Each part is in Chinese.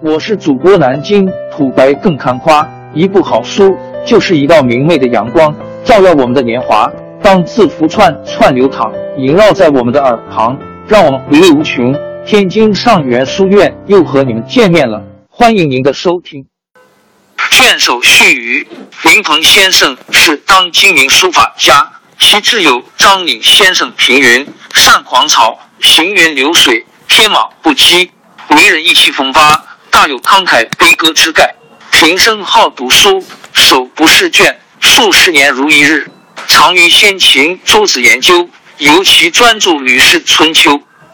我是主播南京土白更看花，一部好书就是一道明媚的阳光，照耀我们的年华。当字符串串流淌，萦绕在我们的耳旁，让我们回味无穷。天津上元书院又和你们见面了，欢迎您的收听。卷首序语：林鹏先生是当今名书法家，其挚友张岭先生评云：善狂草，行云流水，天马不羁，为人意气风发。大有慷慨悲歌之概。平生好读书，手不释卷，数十年如一日。长于先秦诸子研究，尤其专注《吕氏春秋》。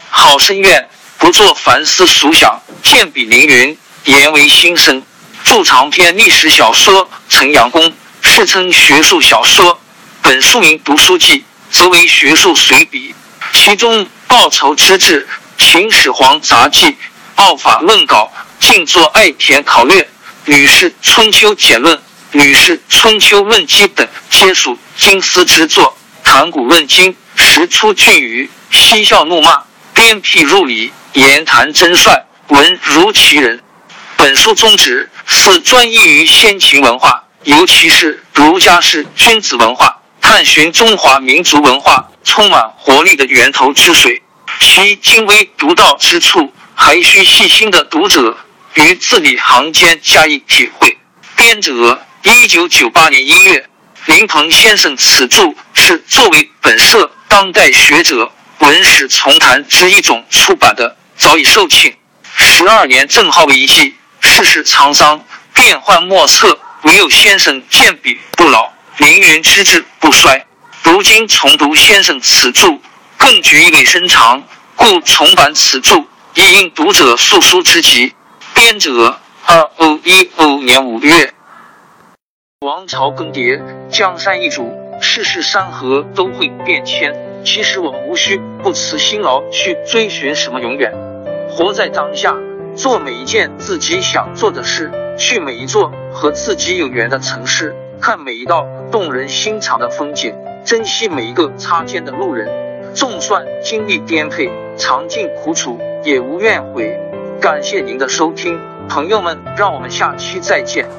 好深院，不做凡思俗想，见笔凌云，言为心声。著长篇历史小说《陈阳公》，世称学术小说。本书名《读书记》，则为学术随笔。其中《报仇之志》《秦始皇杂记》《奥法论稿》。静坐爱田考略，《吕氏春秋简论》《吕氏春秋论基》等，皆属经思之作。谈古论今，时出俊语，嬉笑怒骂，鞭辟入里，言谈真率，文如其人。本书宗旨是专一于先秦文化，尤其是儒家式君子文化，探寻中华民族文化充满活力的源头之水。其精微独到之处，还需细心的读者。于字里行间加以体会。编者：一九九八年一月。林鹏先生此著是作为本社当代学者文史丛谈之一种出版的，早已售罄。十二年正好为一季，世事沧桑，变幻莫测，唯有先生健笔不老，凌云之志不衰。如今重读先生此著，更觉意味深长，故重版此著，以应读者诉书之急。编者：二五一五年五月。王朝更迭，江山易主，世事山河都会变迁。其实我们无需不辞辛劳去追寻什么永远，活在当下，做每一件自己想做的事，去每一座和自己有缘的城市，看每一道动人心肠的风景，珍惜每一个擦肩的路人。纵算经历颠沛，尝尽苦楚，也无怨悔。感谢您的收听，朋友们，让我们下期再见。